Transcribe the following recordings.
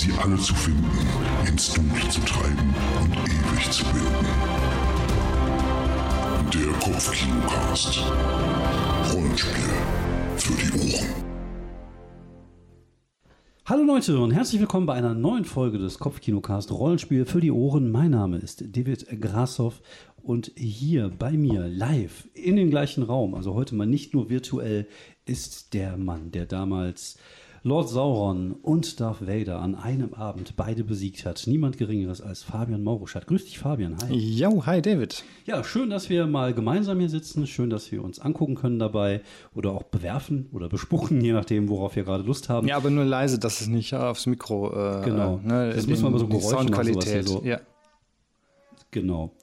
sie alle zu finden, ins Dunkle zu treiben und ewig zu binden. Der Kopfkinocast. Rollenspiel für die Ohren. Hallo Leute und herzlich willkommen bei einer neuen Folge des Kopfkinocast Rollenspiel für die Ohren. Mein Name ist David Grassoff und hier bei mir live in den gleichen Raum, also heute mal nicht nur virtuell, ist der Mann, der damals Lord Sauron und Darth Vader an einem Abend beide besiegt hat. Niemand Geringeres als Fabian Mauruschat. Grüß dich, Fabian. Hi. Jo, hi, David. Ja, schön, dass wir mal gemeinsam hier sitzen. Schön, dass wir uns angucken können dabei oder auch bewerfen oder bespuchen, je nachdem, worauf wir gerade Lust haben. Ja, aber nur leise, dass es nicht aufs Mikro. Äh, genau. Ne, das muss man aber so Geräusche Soundqualität. So. Ja. Genau.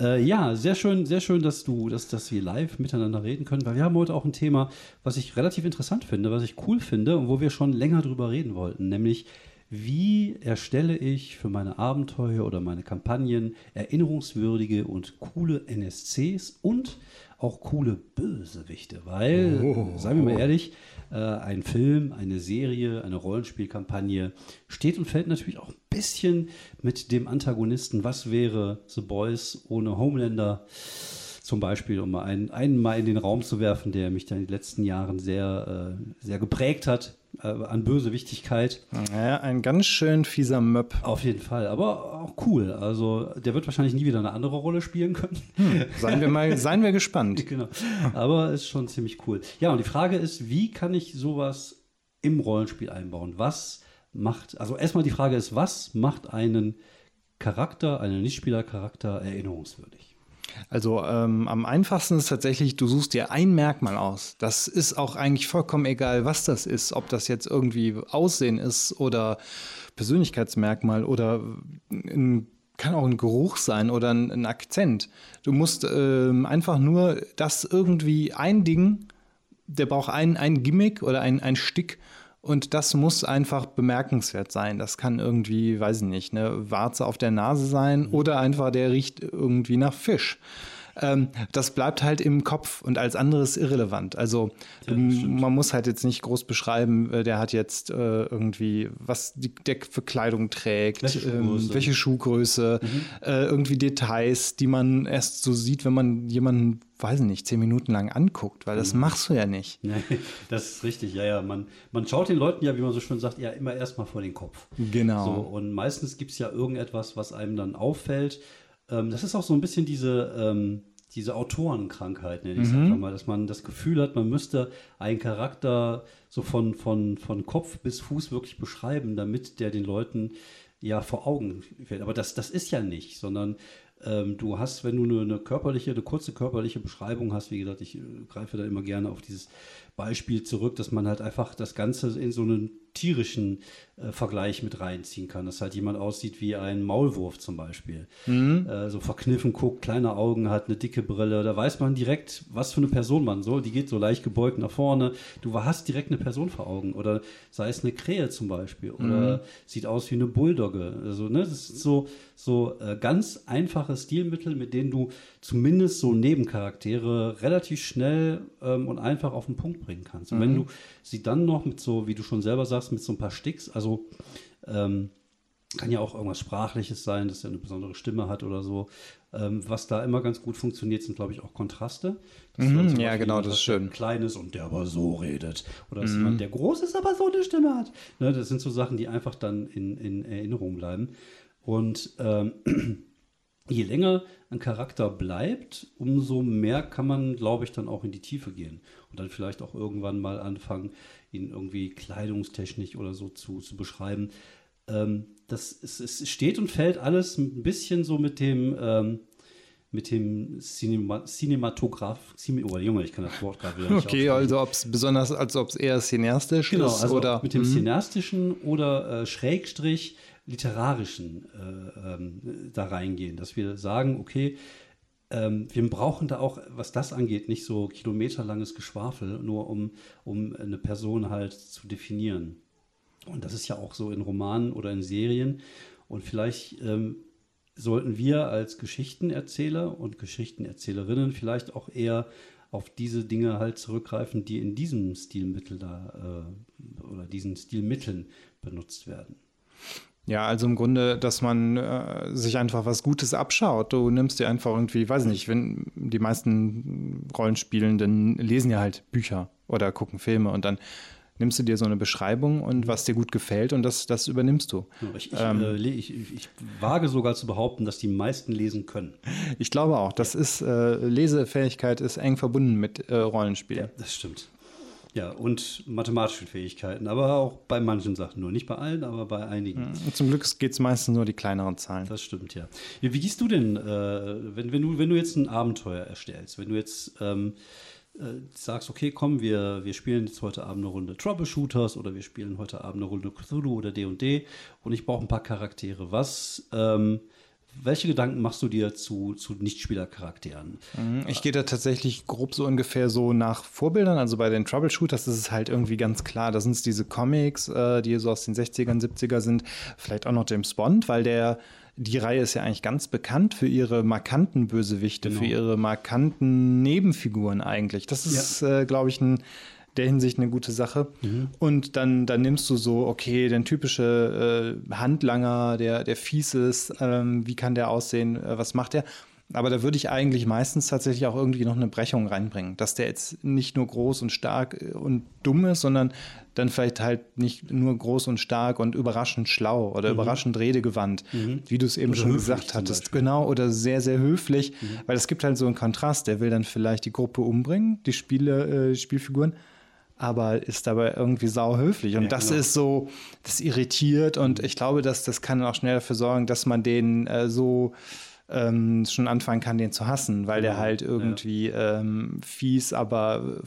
Äh, ja, sehr schön, sehr schön, dass du, dass, dass wir live miteinander reden können, weil wir haben heute auch ein Thema, was ich relativ interessant finde, was ich cool finde und wo wir schon länger drüber reden wollten, nämlich wie erstelle ich für meine Abenteuer oder meine Kampagnen erinnerungswürdige und coole NSCs und auch coole Bösewichte, weil, oh, seien wir mal ehrlich, äh, ein Film, eine Serie, eine Rollenspielkampagne steht und fällt natürlich auch ein bisschen mit dem Antagonisten. Was wäre The Boys ohne Homelander? Zum Beispiel, um mal einen, einen mal in den Raum zu werfen, der mich dann in den letzten Jahren sehr, äh, sehr geprägt hat äh, an Bösewichtigkeit. Ja, ein ganz schön fieser Möb. Auf jeden Fall, aber auch cool. Also der wird wahrscheinlich nie wieder eine andere Rolle spielen können. Hm, seien wir mal, seien wir gespannt. genau. Aber ist schon ziemlich cool. Ja, und die Frage ist, wie kann ich sowas im Rollenspiel einbauen? Was macht, also erstmal die Frage ist, was macht einen Charakter, einen Nichtspielercharakter erinnerungswürdig? Also ähm, am einfachsten ist tatsächlich, du suchst dir ein Merkmal aus. Das ist auch eigentlich vollkommen egal, was das ist. Ob das jetzt irgendwie Aussehen ist oder Persönlichkeitsmerkmal oder ein, kann auch ein Geruch sein oder ein, ein Akzent. Du musst ähm, einfach nur das irgendwie ein Ding, der braucht ein, ein Gimmick oder ein, ein Stick und das muss einfach bemerkenswert sein. Das kann irgendwie, weiß ich nicht, eine Warze auf der Nase sein mhm. oder einfach der riecht irgendwie nach Fisch. Ähm, das bleibt halt im Kopf und als anderes irrelevant. Also ja, man muss halt jetzt nicht groß beschreiben, äh, der hat jetzt äh, irgendwie, was die, der für Kleidung trägt, welche Schuhgröße, ähm, welche Schuhgröße mhm. äh, irgendwie Details, die man erst so sieht, wenn man jemanden weiß nicht, zehn Minuten lang anguckt, weil das mhm. machst du ja nicht. Nee, das ist richtig, ja, ja. Man, man schaut den Leuten ja, wie man so schön sagt, ja immer erstmal vor den Kopf. Genau. So, und meistens gibt es ja irgendetwas, was einem dann auffällt. Ähm, das ist auch so ein bisschen diese, ähm, diese Autorenkrankheit, nenne ich mhm. mal, dass man das Gefühl hat, man müsste einen Charakter so von, von, von Kopf bis Fuß wirklich beschreiben, damit der den Leuten ja vor Augen fällt. Aber das, das ist ja nicht, sondern ähm, du hast, wenn du eine, eine, körperliche, eine kurze körperliche Beschreibung hast, wie gesagt, ich äh, greife da immer gerne auf dieses Beispiel zurück, dass man halt einfach das Ganze in so einen tierischen äh, Vergleich mit reinziehen kann. Dass halt jemand aussieht wie ein Maulwurf zum Beispiel. Mhm. Äh, so verkniffen guckt, kleine Augen hat, eine dicke Brille. Da weiß man direkt, was für eine Person man so. Die geht so leicht gebeugt nach vorne. Du hast direkt eine Person vor Augen. Oder sei es eine Krähe zum Beispiel. Oder mhm. sieht aus wie eine Bulldogge. Also, ne, das ist so, so äh, ganz einfache Stilmittel, mit denen du zumindest so Nebencharaktere relativ schnell ähm, und einfach auf den Punkt bringen kannst. Und mhm. wenn du sie dann noch mit so, wie du schon selber sagst, mit so ein paar Sticks, also ähm, kann ja auch irgendwas Sprachliches sein, dass er eine besondere Stimme hat oder so. Ähm, was da immer ganz gut funktioniert, sind, glaube ich, auch Kontraste. Mhm, ja, genau, das ist schön. Kleines und der aber so redet. Oder dass mhm. jemand, der groß ist, aber so eine Stimme hat. Ne, das sind so Sachen, die einfach dann in, in Erinnerung bleiben. Und ähm, je länger ein Charakter bleibt, umso mehr kann man, glaube ich, dann auch in die Tiefe gehen. Und dann vielleicht auch irgendwann mal anfangen, ihn irgendwie kleidungstechnisch oder so zu, zu beschreiben. Ähm, das es, es steht und fällt alles ein bisschen so mit dem, ähm, mit dem Cinema, Cinematograph. Oh Junge, ich kann das Wort gerade wieder nicht Okay, also ob es besonders, als ob es eher cineastisch genau, ist also oder mit dem mhm. cineastischen oder äh, Schrägstrich literarischen äh, ähm, da reingehen, dass wir sagen, okay, ähm, wir brauchen da auch, was das angeht, nicht so kilometerlanges Geschwafel, nur um, um eine Person halt zu definieren. Und das ist ja auch so in Romanen oder in Serien. Und vielleicht ähm, sollten wir als Geschichtenerzähler und Geschichtenerzählerinnen vielleicht auch eher auf diese Dinge halt zurückgreifen, die in diesem Stilmittel da oder diesen Stilmitteln benutzt werden. Ja, also im Grunde, dass man äh, sich einfach was Gutes abschaut. Du nimmst dir einfach irgendwie, weiß nicht, wenn die meisten Rollenspielenden lesen ja halt Bücher oder gucken Filme und dann nimmst du dir so eine Beschreibung und was dir gut gefällt und das, das übernimmst du. Ich, ich, ähm, äh, ich, ich, wage sogar zu behaupten, dass die meisten lesen können. Ich glaube auch, das ist, äh, Lesefähigkeit ist eng verbunden mit äh, Rollenspiel. Ja, das stimmt. Ja, und mathematische Fähigkeiten, aber auch bei manchen Sachen nur. Nicht bei allen, aber bei einigen. Und zum Glück geht es meistens nur die kleineren Zahlen. Das stimmt, ja. Wie, wie gehst du denn, äh, wenn, wenn, du, wenn du jetzt ein Abenteuer erstellst, wenn du jetzt ähm, äh, sagst, okay, komm, wir, wir spielen jetzt heute Abend eine Runde Troubleshooters oder wir spielen heute Abend eine Runde Cthulhu oder D&D &D und ich brauche ein paar Charaktere. Was... Ähm, welche Gedanken machst du dir zu, zu Nichtspielercharakteren? Mhm, ich gehe da tatsächlich grob so ungefähr so nach Vorbildern. Also bei den Troubleshooters ist es halt irgendwie ganz klar, da sind es diese Comics, äh, die so aus den 60ern, 70er sind. Vielleicht auch noch James Bond, weil der die Reihe ist ja eigentlich ganz bekannt für ihre markanten Bösewichte, genau. für ihre markanten Nebenfiguren eigentlich. Das ist, ja. äh, glaube ich, ein der Hinsicht eine gute Sache. Mhm. Und dann, dann nimmst du so, okay, den typische äh, Handlanger, der, der fies ist, ähm, wie kann der aussehen, äh, was macht der? Aber da würde ich eigentlich meistens tatsächlich auch irgendwie noch eine Brechung reinbringen, dass der jetzt nicht nur groß und stark äh, und dumm ist, sondern dann vielleicht halt nicht nur groß und stark und überraschend schlau oder mhm. überraschend redegewandt, mhm. wie du es eben oder schon gesagt hattest. Genau, oder sehr, sehr höflich, mhm. weil es gibt halt so einen Kontrast, der will dann vielleicht die Gruppe umbringen, die Spiele, äh, Spielfiguren, aber ist dabei irgendwie sauhöflich. Und ja, das genau. ist so, das irritiert und ich glaube, dass das kann auch schnell dafür sorgen, dass man den äh, so ähm, schon anfangen kann, den zu hassen, weil genau. der halt irgendwie ja. ähm, fies, aber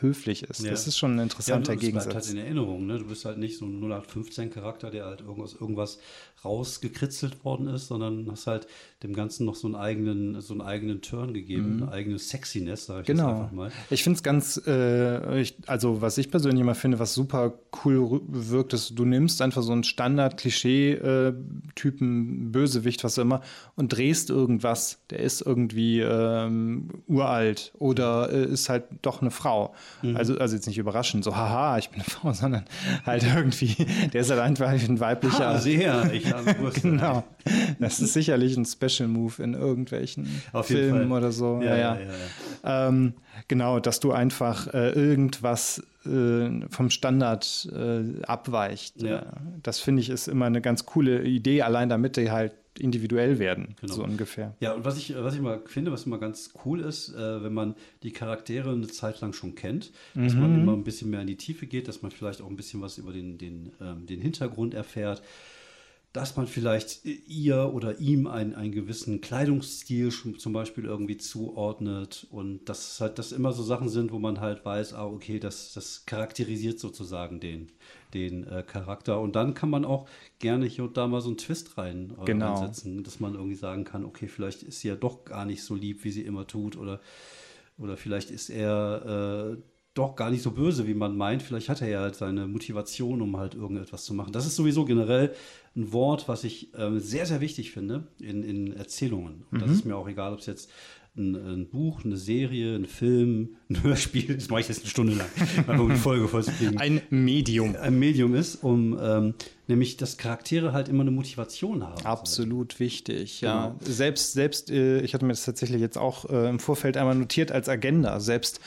höflich ist. Ja. Das ist schon ein interessanter ja, das Gegensatz. Bleibt halt in Erinnerung. Ne? Du bist halt nicht so ein 0815-Charakter, der halt irgendwas, irgendwas rausgekritzelt worden ist, sondern hast halt dem Ganzen noch so einen eigenen, so einen eigenen Turn gegeben, mhm. eine eigene Sexiness, sage ich genau. jetzt einfach mal. Ich finde es ganz, äh, ich, also was ich persönlich immer finde, was super cool wirkt, ist, du nimmst einfach so einen Standard-Klischee-Typen, Bösewicht, was auch immer, und drehst irgendwas, der ist irgendwie ähm, uralt oder äh, ist halt doch eine Frau. Mhm. Also, also jetzt nicht überraschend, so haha, ich bin eine Frau, sondern halt irgendwie, der ist halt einfach ein weiblicher. Ha, sehr, ich habe Genau. Das ist sicherlich ein Special Move in irgendwelchen Filmen oder so. Ja, ja, ja. Ähm, genau, dass du einfach äh, irgendwas äh, vom Standard äh, abweicht. Das finde ich ist immer eine ganz coole Idee, allein damit die halt individuell werden, genau. so ungefähr. Ja, und was ich, was ich mal finde, was immer ganz cool ist, äh, wenn man die Charaktere eine Zeit lang schon kennt, dass mhm. man immer ein bisschen mehr in die Tiefe geht, dass man vielleicht auch ein bisschen was über den, den, ähm, den Hintergrund erfährt dass man vielleicht ihr oder ihm einen, einen gewissen Kleidungsstil zum Beispiel irgendwie zuordnet. Und dass halt das immer so Sachen sind, wo man halt weiß, ah, okay, das, das charakterisiert sozusagen den, den äh, Charakter. Und dann kann man auch gerne hier und da mal so einen Twist rein, äh, genau. reinsetzen, dass man irgendwie sagen kann, okay, vielleicht ist sie ja doch gar nicht so lieb, wie sie immer tut. Oder, oder vielleicht ist er äh, doch gar nicht so böse, wie man meint. Vielleicht hat er ja halt seine Motivation, um halt irgendetwas zu machen. Das ist sowieso generell ein Wort, was ich ähm, sehr, sehr wichtig finde in, in Erzählungen. Und mhm. das ist mir auch egal, ob es jetzt ein, ein, Buch, eine Serie, ein Film, ein Hörspiel, das mache ich jetzt eine Stunde lang, um die Folge vollzukriegen. Ein Medium. Ein Medium ist, um ähm, nämlich, dass Charaktere halt immer eine Motivation haben. Absolut wichtig, ja. Genau. Selbst, selbst, äh, ich hatte mir das tatsächlich jetzt auch äh, im Vorfeld einmal notiert als Agenda, selbst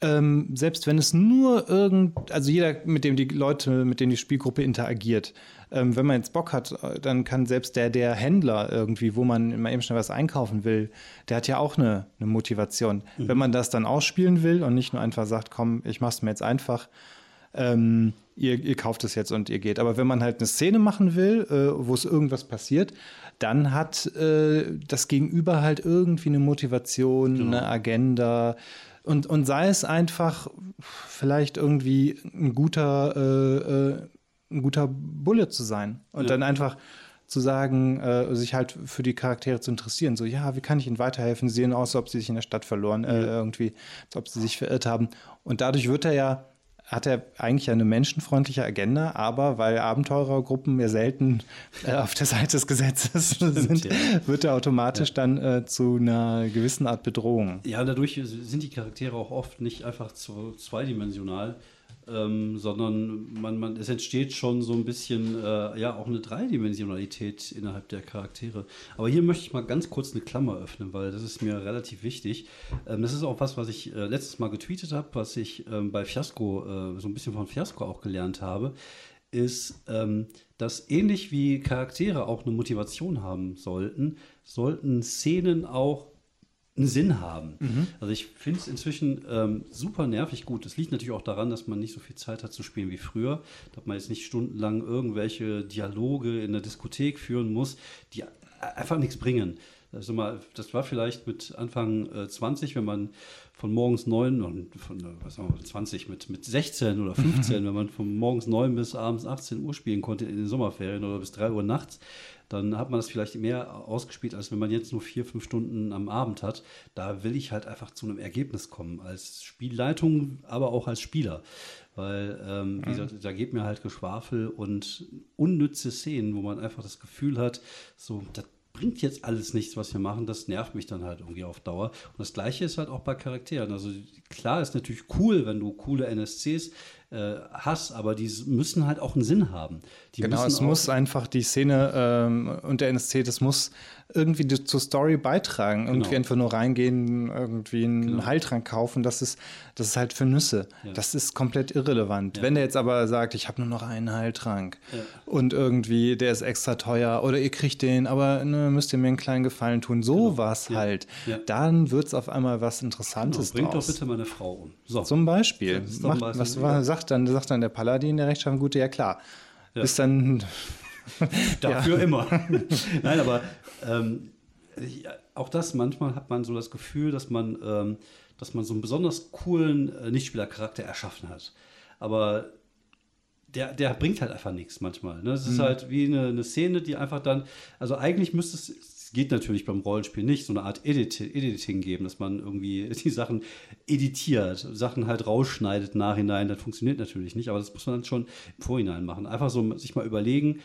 ähm, selbst wenn es nur irgend, also jeder, mit dem die Leute, mit denen die Spielgruppe interagiert, ähm, wenn man jetzt Bock hat, äh, dann kann selbst der, der Händler irgendwie, wo man mal eben schnell was einkaufen will, der hat ja auch eine, eine Motivation. Mhm. Wenn man das dann ausspielen will und nicht nur einfach sagt, komm, ich mach's mir jetzt einfach, ähm, ihr, ihr, kauft es jetzt und ihr geht. Aber wenn man halt eine Szene machen will, äh, wo es irgendwas passiert, dann hat äh, das Gegenüber halt irgendwie eine Motivation, genau. eine Agenda, und, und sei es einfach vielleicht irgendwie ein guter, äh, äh, ein guter Bulle zu sein. Und ja. dann einfach zu sagen, äh, sich halt für die Charaktere zu interessieren. So, ja, wie kann ich ihnen weiterhelfen? Sie sehen aus, als ob sie sich in der Stadt verloren, äh, irgendwie, als ob sie sich verirrt haben. Und dadurch wird er ja hat er eigentlich eine menschenfreundliche Agenda, aber weil Abenteurergruppen ja selten äh, auf der Seite des Gesetzes sind, ja. wird er automatisch ja. dann äh, zu einer gewissen Art Bedrohung. Ja, dadurch sind die Charaktere auch oft nicht einfach zu, zweidimensional, ähm, sondern man, man, es entsteht schon so ein bisschen, äh, ja, auch eine Dreidimensionalität innerhalb der Charaktere. Aber hier möchte ich mal ganz kurz eine Klammer öffnen, weil das ist mir relativ wichtig. Ähm, das ist auch was, was ich äh, letztes Mal getweetet habe, was ich ähm, bei Fiasco, äh, so ein bisschen von Fiasco auch gelernt habe, ist, ähm, dass ähnlich wie Charaktere auch eine Motivation haben sollten, sollten Szenen auch einen Sinn haben. Mhm. Also ich finde es inzwischen ähm, super nervig gut. Das liegt natürlich auch daran, dass man nicht so viel Zeit hat zu spielen wie früher. Dass man jetzt nicht stundenlang irgendwelche Dialoge in der Diskothek führen muss, die einfach nichts bringen. Also mal, das war vielleicht mit Anfang äh, 20, wenn man von morgens 9 und von was sagen wir, 20 mit, mit 16 oder 15, wenn man von morgens 9 bis abends 18 Uhr spielen konnte in den Sommerferien oder bis 3 Uhr nachts, dann hat man das vielleicht mehr ausgespielt, als wenn man jetzt nur vier, fünf Stunden am Abend hat. Da will ich halt einfach zu einem Ergebnis kommen, als Spielleitung, aber auch als Spieler. Weil, ähm, wie mhm. gesagt, da geht mir halt Geschwafel und unnütze Szenen, wo man einfach das Gefühl hat, so, das bringt jetzt alles nichts, was wir machen. Das nervt mich dann halt irgendwie auf Dauer. Und das Gleiche ist halt auch bei Charakteren. Also klar ist natürlich cool, wenn du coole NSCs äh, hast, aber die müssen halt auch einen Sinn haben. Die genau, es muss einfach die Szene ähm, und der NSC, das muss irgendwie die, zur Story beitragen. Genau. Irgendwie einfach nur reingehen, irgendwie einen genau. Heiltrank kaufen, das ist, das ist halt für Nüsse. Ja. Das ist komplett irrelevant. Ja. Wenn der jetzt aber sagt, ich habe nur noch einen Heiltrank ja. und irgendwie der ist extra teuer oder ihr kriegt den, aber ne, müsst ihr mir einen kleinen Gefallen tun, so genau. was halt, dann wird es auf einmal was Interessantes genau. Bringt draus. doch bitte meine Frau um. So. Zum Beispiel. Macht, was war, sagt, dann, sagt dann der Paladin, der Rechtschaffen Gute, ja klar. Ja. Bis dann. Dafür immer. Nein, aber ähm, auch das, manchmal hat man so das Gefühl, dass man, ähm, dass man so einen besonders coolen äh, Nichtspielercharakter erschaffen hat. Aber der, der bringt halt einfach nichts manchmal. Ne? Es ist mhm. halt wie eine, eine, Szene, die einfach dann, also eigentlich müsste es, es geht natürlich beim Rollenspiel nicht, so eine Art Edit Editing geben, dass man irgendwie die Sachen editiert, Sachen halt rausschneidet nachhinein. Das funktioniert natürlich nicht, aber das muss man dann schon im Vorhinein machen. Einfach so sich mal überlegen,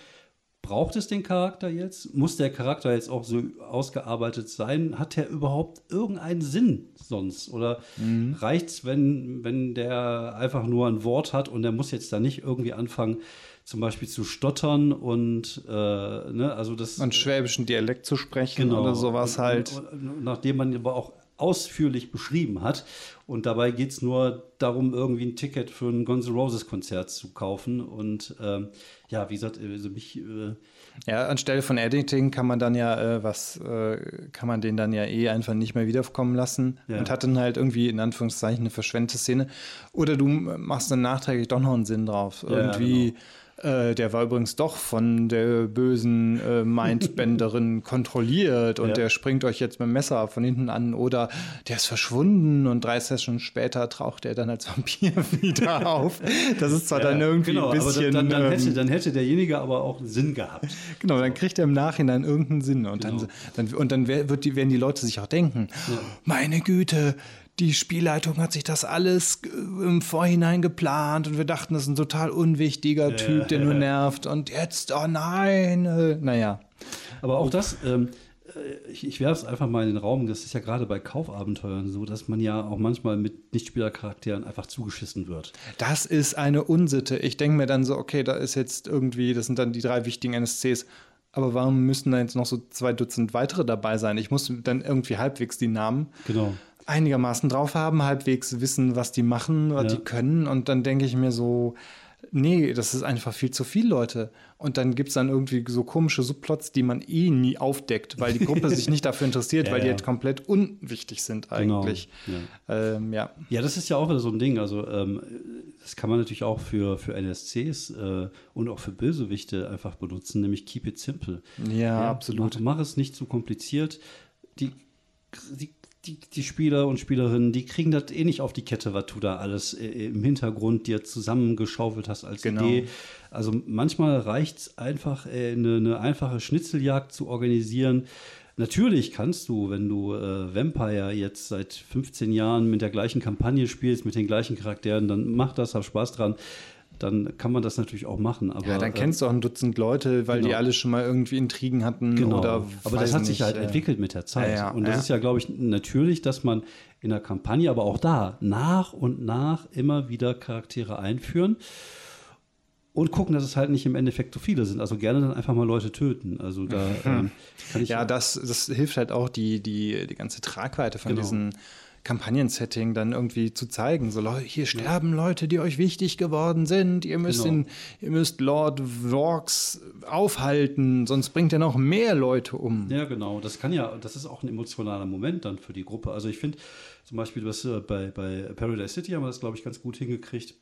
Braucht es den Charakter jetzt? Muss der Charakter jetzt auch so ausgearbeitet sein? Hat der überhaupt irgendeinen Sinn sonst? Oder mhm. reicht es, wenn, wenn der einfach nur ein Wort hat und der muss jetzt da nicht irgendwie anfangen, zum Beispiel zu stottern und äh, ne, also das. Einen schwäbischen Dialekt zu sprechen genau, oder sowas halt. Und, und, nachdem man aber auch ausführlich beschrieben hat. Und dabei geht es nur darum, irgendwie ein Ticket für ein Guns N' Roses Konzert zu kaufen. Und ähm, ja, wie gesagt, also mich. Äh ja, anstelle von Editing kann man dann ja äh, was, äh, kann man den dann ja eh einfach nicht mehr wiederkommen lassen ja. und hat dann halt irgendwie in Anführungszeichen eine verschwendete Szene. Oder du machst dann nachträglich doch noch einen Sinn drauf. Irgendwie. Ja, genau äh, der war übrigens doch von der bösen äh, Mindbenderin kontrolliert und ja. der springt euch jetzt mit dem Messer von hinten an oder der ist verschwunden und drei Sessions später taucht er dann als Vampir wieder auf. Das ist zwar ja, dann irgendwie genau, ein bisschen. Dann, dann, hätte, ähm, dann, hätte, derjenige aber auch Sinn gehabt. Genau, dann kriegt er im Nachhinein irgendeinen Sinn und genau. dann, dann, und dann wird die, werden die Leute sich auch denken: ja. Meine Güte, die Spielleitung hat sich das alles äh, im Vorhinein geplant und wir dachten, das ist ein total unwichtiger ja, Typ, der ja, nur nervt und jetzt, oh nein, äh, naja. Aber auch das, ähm, äh, ich, ich werfe es einfach mal in den Raum, das ist ja gerade bei Kaufabenteuern so, dass man ja auch manchmal mit Nichtspielercharakteren einfach zugeschissen wird. Das ist eine Unsitte. Ich denke mir dann so, okay, da ist jetzt irgendwie, das sind dann die drei wichtigen NSCs. Aber warum müssen da jetzt noch so zwei Dutzend weitere dabei sein? Ich muss dann irgendwie halbwegs die Namen genau einigermaßen drauf haben, halbwegs wissen, was die machen, was ja. die können. Und dann denke ich mir so, nee, das ist einfach viel zu viel Leute. Und dann gibt es dann irgendwie so komische Subplots, die man eh nie aufdeckt, weil die Gruppe sich nicht dafür interessiert, ja, weil die halt komplett unwichtig sind genau. eigentlich. Genau. Ja. Ähm, ja. ja. das ist ja auch wieder so ein Ding. Also ähm, das kann man natürlich auch für, für NSCs äh, und auch für Bösewichte einfach benutzen, nämlich keep it simple. Ja, absolut. Mach, mach es nicht zu kompliziert. Die, die die, die Spieler und Spielerinnen, die kriegen das eh nicht auf die Kette, was du da alles äh, im Hintergrund dir zusammengeschaufelt hast als genau. Idee. Also manchmal reicht es einfach, äh, eine, eine, einfache Schnitzeljagd zu organisieren. Natürlich kannst du, wenn du äh, Vampire jetzt seit 15 Jahren mit der gleichen Kampagne spielst, mit den gleichen Charakteren, dann mach das, hab Spaß dran dann kann man das natürlich auch machen. Aber, ja, dann kennst du auch ein Dutzend Leute, weil genau. die alle schon mal irgendwie Intrigen hatten. Genau. Oder aber das hat sich halt äh, entwickelt mit der Zeit. Ja, ja, und das ist ja, glaube ich, natürlich, dass man in der Kampagne, aber auch da nach und nach immer wieder Charaktere einführen und gucken, dass es halt nicht im Endeffekt so viele sind. Also gerne dann einfach mal Leute töten. Also da ähm, kann ich. Ja, das, das hilft halt auch die, die, die ganze Tragweite von genau. diesen Kampagnensetting dann irgendwie zu zeigen. So, hier sterben ja. Leute, die euch wichtig geworden sind. Ihr müsst, genau. in, ihr müsst Lord Vorks aufhalten, sonst bringt er noch mehr Leute um. Ja, genau. Das kann ja, das ist auch ein emotionaler Moment dann für die Gruppe. Also ich finde zum Beispiel, was äh, bei, bei Paradise City haben wir das, glaube ich, ganz gut hingekriegt,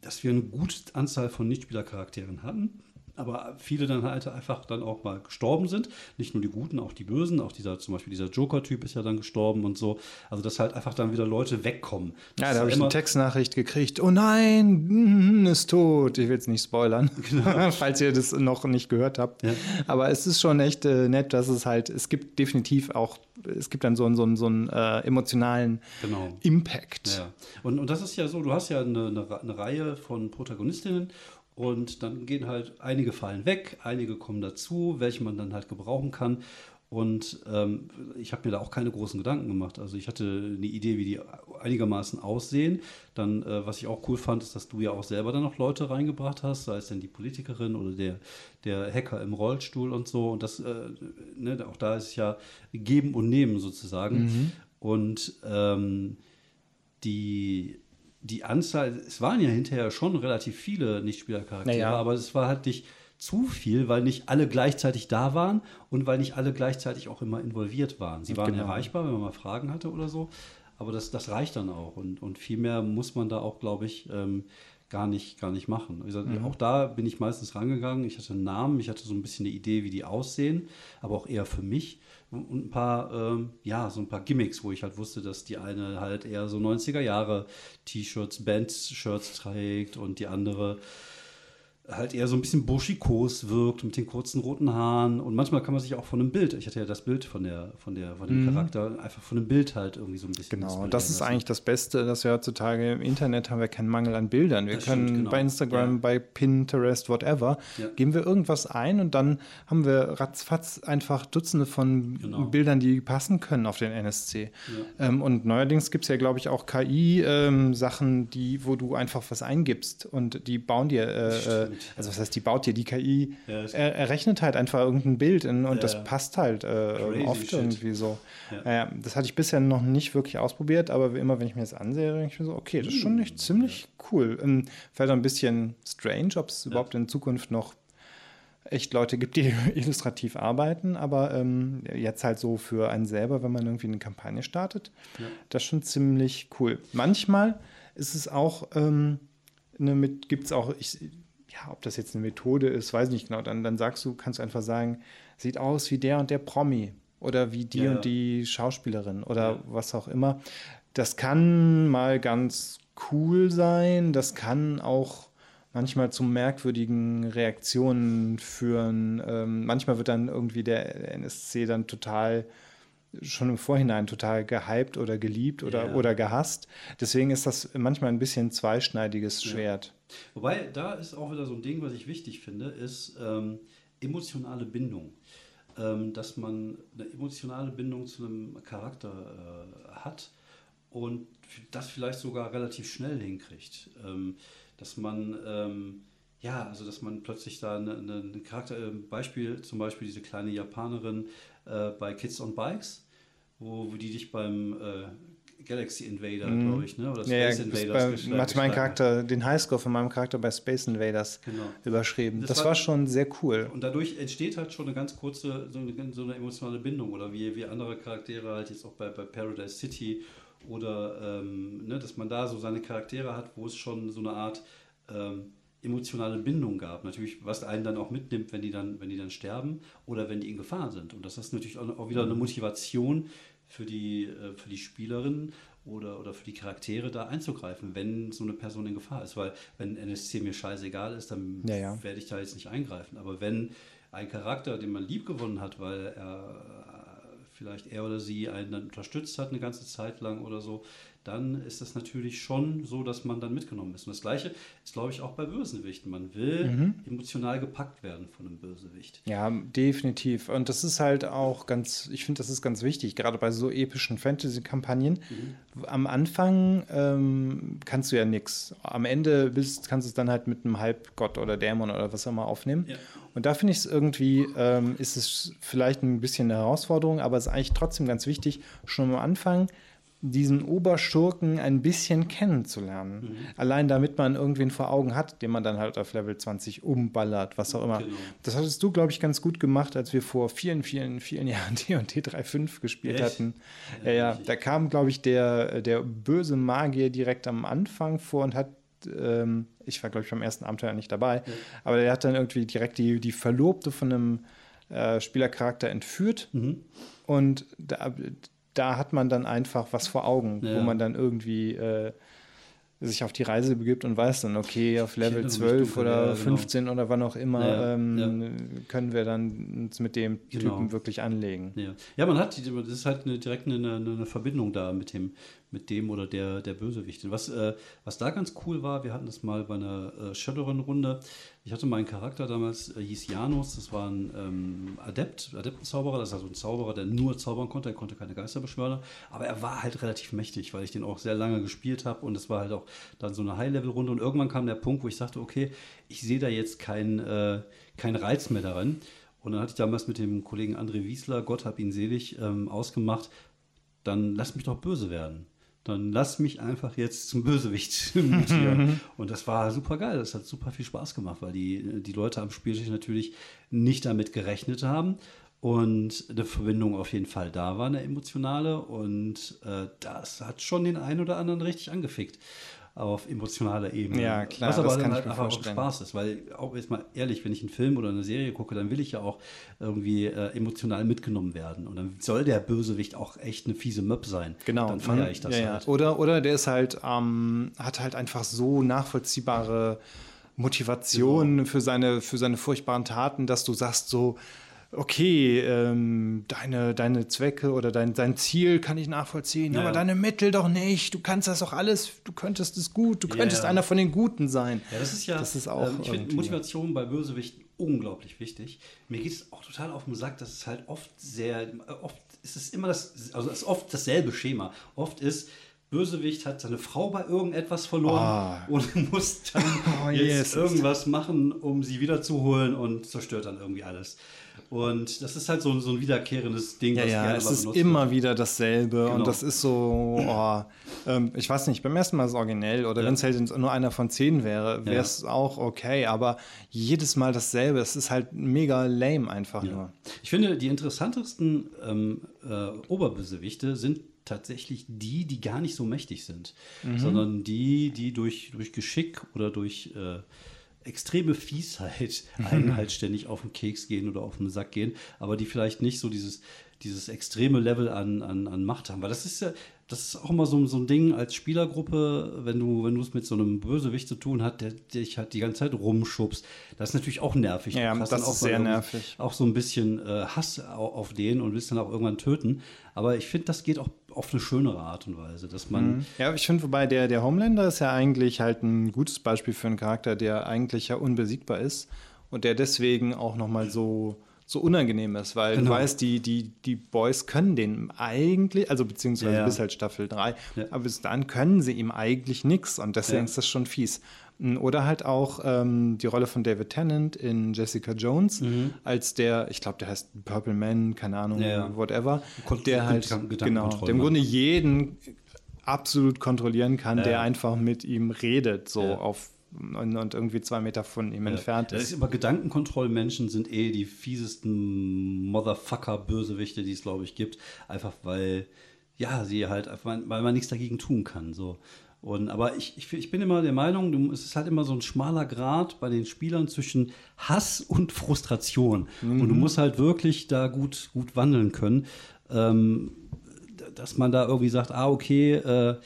dass wir eine gute Anzahl von Nichtspielercharakteren hatten aber viele dann halt einfach dann auch mal gestorben sind. Nicht nur die Guten, auch die Bösen. Auch dieser, zum Beispiel dieser Joker-Typ ist ja dann gestorben und so. Also, dass halt einfach dann wieder Leute wegkommen. Das ja, da habe ich eine Textnachricht gekriegt. Oh nein, ist tot. Ich will es nicht spoilern, genau. falls ihr das noch nicht gehört habt. Ja. Aber es ist schon echt äh, nett, dass es halt, es gibt definitiv auch, es gibt dann so einen, so einen, so einen äh, emotionalen genau. Impact. Ja. Und, und das ist ja so, du hast ja eine, eine, eine Reihe von Protagonistinnen und dann gehen halt einige fallen weg, einige kommen dazu, welche man dann halt gebrauchen kann. Und ähm, ich habe mir da auch keine großen Gedanken gemacht. Also ich hatte eine Idee, wie die einigermaßen aussehen. Dann, äh, was ich auch cool fand, ist, dass du ja auch selber dann noch Leute reingebracht hast, sei es denn die Politikerin oder der, der Hacker im Rollstuhl und so. Und das, äh, ne, auch da ist es ja geben und nehmen sozusagen. Mhm. Und ähm, die die Anzahl, es waren ja hinterher schon relativ viele Nichtspielercharaktere, naja. aber es war halt nicht zu viel, weil nicht alle gleichzeitig da waren und weil nicht alle gleichzeitig auch immer involviert waren. Sie waren genau. erreichbar, wenn man mal Fragen hatte oder so, aber das, das reicht dann auch und, und viel mehr muss man da auch, glaube ich, ähm, gar nicht, gar nicht machen. Gesagt, mhm. Auch da bin ich meistens rangegangen. Ich hatte einen Namen, ich hatte so ein bisschen eine Idee, wie die aussehen, aber auch eher für mich und ein paar, ähm, ja, so ein paar Gimmicks, wo ich halt wusste, dass die eine halt eher so 90er Jahre T-Shirts, Band-Shirts trägt und die andere halt eher so ein bisschen burschikos wirkt mit den kurzen roten Haaren und manchmal kann man sich auch von einem Bild, ich hatte ja das Bild von der von der von dem mhm. Charakter einfach von einem Bild halt irgendwie so ein bisschen Genau, das ist eigentlich das Beste, dass wir heutzutage im Internet haben wir keinen Mangel an Bildern. Wir das können stimmt, genau. bei Instagram, ja. bei Pinterest, whatever, ja. geben wir irgendwas ein und dann haben wir ratzfatz einfach Dutzende von genau. Bildern, die passen können auf den NSC. Ja. Ähm, und neuerdings gibt es ja, glaube ich, auch KI-Sachen, ähm, die, wo du einfach was eingibst und die bauen dir äh also was heißt, die baut dir die KI, ja, er, er, rechnet halt einfach irgendein Bild in, und ja, das passt halt äh, oft shit. irgendwie so. Ja. das hatte ich bisher noch nicht wirklich ausprobiert, aber immer wenn ich mir das ansehe, denke ich mir so, okay, das ist schon echt ziemlich cool. Ähm, Fällt ein bisschen strange, ob es überhaupt in Zukunft noch echt Leute gibt, die illustrativ arbeiten, aber ähm, jetzt halt so für einen selber, wenn man irgendwie eine Kampagne startet, ja. das ist schon ziemlich cool. Manchmal ist es auch, ähm, ne, gibt es auch, ich, ja, ob das jetzt eine Methode ist, weiß ich nicht genau. Dann, dann sagst du, kannst du einfach sagen, sieht aus wie der und der Promi oder wie die ja. und die Schauspielerin oder ja. was auch immer. Das kann mal ganz cool sein, das kann auch manchmal zu merkwürdigen Reaktionen führen. Ähm, manchmal wird dann irgendwie der NSC dann total schon im Vorhinein total gehypt oder geliebt oder, yeah. oder gehasst. Deswegen ist das manchmal ein bisschen zweischneidiges Schwert. Wobei, da ist auch wieder so ein Ding, was ich wichtig finde, ist ähm, emotionale Bindung. Ähm, dass man eine emotionale Bindung zu einem Charakter äh, hat und das vielleicht sogar relativ schnell hinkriegt. Ähm, dass man, ähm, ja, also dass man plötzlich da eine, eine, eine Charakter, äh, Beispiel, zum Beispiel diese kleine Japanerin äh, bei Kids on Bikes, wo, wo die dich beim äh, Galaxy Invader, mhm. glaube ich, ne? oder Space ja, Invaders. Bei, hat mein Charakter, den Highscore von meinem Charakter bei Space Invaders genau. überschrieben. Das, das war, war, schon sehr cool. Und dadurch entsteht halt schon eine ganz kurze, so eine, so eine emotionale Bindung. Oder wie, wie andere Charaktere halt jetzt auch bei, bei Paradise City oder ähm, ne, dass man da so seine Charaktere hat, wo es schon so eine Art ähm, emotionale Bindung gab. Natürlich, was einen dann auch mitnimmt, wenn die dann, wenn die dann sterben oder wenn die in Gefahr sind. Und das ist natürlich auch wieder eine Motivation für die, äh, für die Spielerinnen oder, oder für die Charaktere da einzugreifen, wenn so eine Person in Gefahr ist. Weil wenn NSC mir scheißegal ist, dann ja, ja. werde ich da jetzt nicht eingreifen. Aber wenn ein Charakter, den man lieb gewonnen hat, weil er äh, vielleicht er oder sie einen dann unterstützt hat eine ganze Zeit lang oder so, dann ist das natürlich schon so, dass man dann mitgenommen ist. Und das Gleiche ist, glaube ich, auch bei Bösewichten. Man will mhm. emotional gepackt werden von einem Bösewicht. Ja, definitiv. Und das ist halt auch ganz, ich finde, das ist ganz wichtig, gerade bei so epischen Fantasy-Kampagnen. Mhm. Am Anfang ähm, kannst du ja nichts. Am Ende willst, kannst du es dann halt mit einem Halbgott oder Dämon oder was auch immer aufnehmen. Ja. Und da finde ich es irgendwie, ähm, ist es vielleicht ein bisschen eine Herausforderung, aber es ist eigentlich trotzdem ganz wichtig, schon am Anfang diesen Oberschurken ein bisschen kennenzulernen. Mhm. Allein damit man irgendwen vor Augen hat, den man dann halt auf Level 20 umballert, was auch immer. Genau. Das hattest du, glaube ich, ganz gut gemacht, als wir vor vielen, vielen, vielen Jahren D&D 3.5 gespielt Echt? hatten. Ja, ja, da kam, glaube ich, der, der böse Magier direkt am Anfang vor und hat ähm, ich war, glaube ich, beim ersten Abenteuer nicht dabei, ja. aber der hat dann irgendwie direkt die, die Verlobte von einem äh, Spielercharakter entführt mhm. und da, da hat man dann einfach was vor Augen, ja. wo man dann irgendwie äh, sich auf die Reise begibt und weiß dann, okay, auf Level 12 oder ja, 15 genau. oder wann auch immer ja, ähm, können wir dann uns mit dem genau. Typen wirklich anlegen. Ja, man hat, das ist halt eine, direkt eine, eine, Verbindung da mit dem, mit dem oder der, der Bösewicht. Was, äh, was da ganz cool war, wir hatten das mal bei einer äh, Shadowrun-Runde. Ich hatte meinen Charakter damals, äh, hieß Janus, das war ein ähm, Adept, Adeptenzauberer, das ist also ein Zauberer, der nur zaubern konnte, er konnte keine Geister beschwören, aber er war halt relativ mächtig, weil ich den auch sehr lange gespielt habe. Und es war halt auch dann so eine High-Level-Runde. Und irgendwann kam der Punkt, wo ich sagte, okay, ich sehe da jetzt keinen äh, kein Reiz mehr darin. Und dann hatte ich damals mit dem Kollegen André Wiesler, Gott hab ihn selig, ähm, ausgemacht, dann lass mich doch böse werden dann lass mich einfach jetzt zum Bösewicht mutieren. und das war super geil. Das hat super viel Spaß gemacht, weil die, die Leute am Spieltisch natürlich nicht damit gerechnet haben und eine Verbindung auf jeden Fall da war, eine emotionale. Und äh, das hat schon den einen oder anderen richtig angefickt auf emotionaler Ebene. Ja, klar. Was aber dann halt einfach auch Spaß ist, weil auch jetzt mal ehrlich, wenn ich einen Film oder eine Serie gucke, dann will ich ja auch irgendwie äh, emotional mitgenommen werden. Und dann soll der Bösewicht auch echt eine fiese Möb sein. Genau. Dann feiere ich das ja, halt. Ja. Oder, oder der ist halt, ähm, hat halt einfach so nachvollziehbare Motivation genau. für, seine, für seine furchtbaren Taten, dass du sagst so, okay, ähm, deine, deine Zwecke oder dein, dein Ziel kann ich nachvollziehen, ja. aber deine Mittel doch nicht. Du kannst das doch alles, du könntest es gut, du könntest ja. einer von den Guten sein. Ja, das ist ja, das ist auch ähm, ich finde Motivation bei Bösewichten unglaublich wichtig. Mir geht es auch total auf den Sack, dass es halt oft sehr, oft ist es immer das, also es ist oft dasselbe Schema. Oft ist, Bösewicht hat seine Frau bei irgendetwas verloren ah. und muss dann oh, jetzt yes. irgendwas machen, um sie wiederzuholen und zerstört dann irgendwie alles. Und das ist halt so, so ein wiederkehrendes Ding. Ja, was ja, es ist immer wird. wieder dasselbe. Genau. Und das ist so, oh, ähm, ich weiß nicht, beim ersten Mal ist es originell oder ja. wenn es halt nur einer von zehn wäre, wäre es ja. auch okay. Aber jedes Mal dasselbe, es ist halt mega lame einfach ja. nur. Ich finde, die interessantesten ähm, äh, Oberbösewichte sind tatsächlich die, die gar nicht so mächtig sind, mhm. sondern die, die durch, durch Geschick oder durch äh, extreme Fiesheit einen halt ständig auf den Keks gehen oder auf den Sack gehen, aber die vielleicht nicht so dieses, dieses extreme Level an, an, an Macht haben. Weil das ist ja, das ist auch immer so, so ein Ding als Spielergruppe, wenn du, wenn du es mit so einem Bösewicht zu tun hast, der, der dich halt die ganze Zeit rumschubst. Das ist natürlich auch nervig. Ja, das dann auch ist sehr nervig. Auch so ein bisschen äh, Hass auf, auf den und willst dann auch irgendwann töten. Aber ich finde, das geht auch auf eine schönere Art und Weise, dass man. Mhm. Ja, ich finde, wobei der, der Homelander ist ja eigentlich halt ein gutes Beispiel für einen Charakter, der eigentlich ja unbesiegbar ist und der deswegen auch nochmal so, so unangenehm ist, weil genau. du weißt, die, die, die Boys können den eigentlich, also beziehungsweise ja, ja. bis halt Staffel 3, ja. aber bis dann können sie ihm eigentlich nichts und deswegen ist das schon fies. Oder halt auch ähm, die Rolle von David Tennant in Jessica Jones, mhm. als der, ich glaube, der heißt Purple Man, keine Ahnung, ja, whatever, Kon der halt, genau, der im Grunde jeden absolut kontrollieren kann, ja. der einfach mit ihm redet, so ja. auf und, und, irgendwie zwei Meter von ihm entfernt ist. Das ist aber Gedankenkontrollmenschen sind eh die fiesesten Motherfucker-Bösewichte, die es, glaube ich, gibt. Einfach weil, ja, sie halt, weil man nichts dagegen tun kann. So. Und, aber ich, ich, ich bin immer der Meinung, du, es ist halt immer so ein schmaler Grad bei den Spielern zwischen Hass und Frustration. Mhm. Und du musst halt wirklich da gut, gut wandeln können. Ähm, dass man da irgendwie sagt, ah, okay, äh,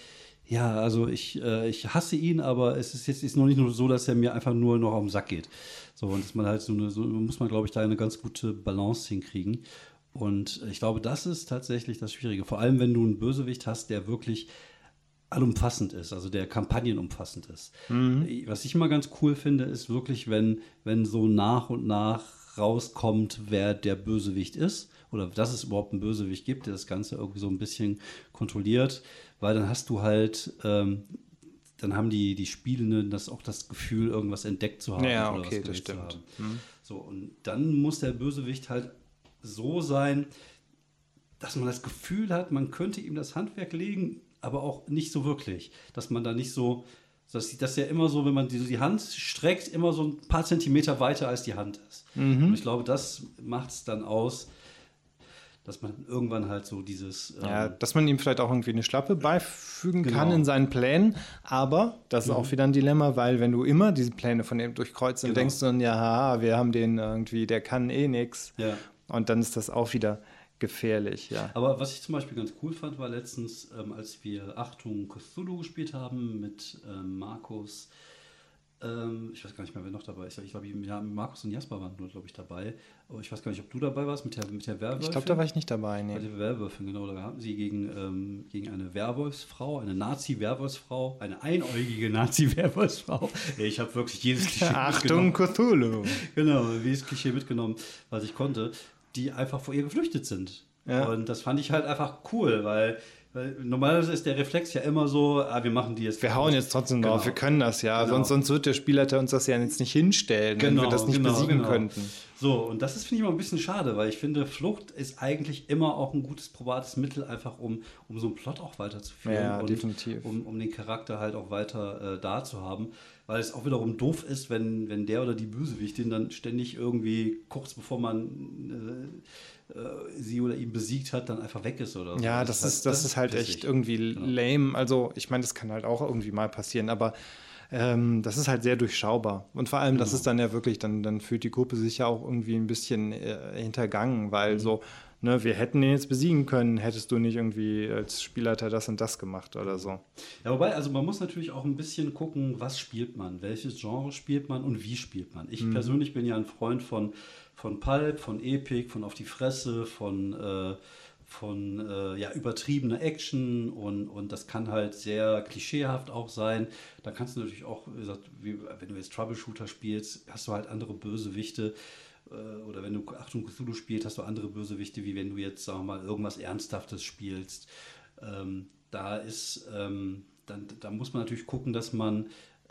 Ja, also ich, äh, ich hasse ihn, aber es ist jetzt ist noch nicht nur so, dass er mir einfach nur noch auf den Sack geht. So, und dass man halt so eine, so muss man, glaube ich, da eine ganz gute Balance hinkriegen. Und ich glaube, das ist tatsächlich das Schwierige. Vor allem, wenn du einen Bösewicht hast, der wirklich allumfassend ist, also der kampagnenumfassend ist. Mhm. Was ich immer ganz cool finde, ist wirklich, wenn, wenn so nach und nach rauskommt, wer der Bösewicht ist oder dass es überhaupt einen Bösewicht gibt, der das Ganze irgendwie so ein bisschen kontrolliert, weil dann hast du halt, ähm, dann haben die, die Spielenden das auch das Gefühl, irgendwas entdeckt zu haben. Ja, okay, das stimmt. Mhm. So, und dann muss der Bösewicht halt so sein, dass man das Gefühl hat, man könnte ihm das Handwerk legen, aber auch nicht so wirklich. Dass man da nicht so, dass das ja immer so, wenn man die, die Hand streckt, immer so ein paar Zentimeter weiter als die Hand ist. Mhm. Und ich glaube, das macht es dann aus, dass man irgendwann halt so dieses. Ähm ja, dass man ihm vielleicht auch irgendwie eine Schlappe beifügen genau. kann in seinen Plänen. Aber das ist mhm. auch wieder ein Dilemma, weil wenn du immer diese Pläne von ihm durchkreuzt, dann genau. denkst du dann, ja, haha, wir haben den irgendwie, der kann eh nichts. Ja. Und dann ist das auch wieder gefährlich, ja. Aber was ich zum Beispiel ganz cool fand, war letztens, ähm, als wir Achtung Cthulhu gespielt haben mit ähm, Markus, ähm, ich weiß gar nicht mehr, wer noch dabei ist. Ich glaube, ja, Markus und Jasper waren nur, glaube ich, dabei. Aber ich weiß gar nicht, ob du dabei warst mit der, mit der Werwölfin. Ich glaube, da war ich nicht dabei, nee. Bei der Werwölfin, genau. Da haben sie gegen, ähm, gegen eine Werwolfsfrau, eine Nazi-Werwolfsfrau, eine einäugige Nazi-Werwolfsfrau. ich habe wirklich jedes Klischee Achtung, Cthulhu! genau, jedes Klischee mitgenommen, was ich konnte die einfach vor ihr geflüchtet sind. Ja. Und das fand ich halt einfach cool, weil, weil, normalerweise ist der Reflex ja immer so, ah, wir machen die jetzt. Wir hauen jetzt trotzdem genau. drauf, wir können das ja. Genau. Sonst, sonst wird der Spielleiter uns das ja jetzt nicht hinstellen, genau, wenn wir genau, das nicht genau, besiegen genau. könnten. So, und das ist, finde ich, immer ein bisschen schade, weil ich finde, Flucht ist eigentlich immer auch ein gutes probates Mittel, einfach um, um so einen Plot auch weiterzuführen. Ja, und definitiv. Um, um den Charakter halt auch weiter äh, da zu haben weil es auch wiederum doof ist, wenn, wenn der oder die Bösewichtin dann ständig irgendwie kurz bevor man äh, äh, sie oder ihn besiegt hat, dann einfach weg ist oder so. Ja, das, das ist, halt, das, ist halt echt irgendwie genau. lame. Also, ich meine, das kann halt auch irgendwie mal passieren, aber ähm, das ist halt sehr durchschaubar. Und vor allem, genau. das ist dann ja wirklich, dann, dann fühlt die Gruppe sich ja auch irgendwie ein bisschen äh, hintergangen, weil mhm. so ne, wir hätten ihn jetzt besiegen können, hättest du nicht irgendwie als Spielleiter das und das gemacht oder so. Ja, wobei, also man muss natürlich auch ein bisschen gucken, was spielt man, welches Genre spielt man und wie spielt man. Ich mhm. persönlich bin ja ein Freund von, von Pulp, von Epic, von Auf die Fresse, von äh, von äh, ja, übertriebener Action und, und das kann halt sehr klischeehaft auch sein. Da kannst du natürlich auch, wie gesagt, wie, wenn du jetzt Troubleshooter spielst, hast du halt andere Bösewichte, oder wenn du Achtung Cthulhu spielst, hast du andere Bösewichte, wie wenn du jetzt, sagen wir mal, irgendwas Ernsthaftes spielst. Ähm, da ist, ähm, dann, da muss man natürlich gucken, dass man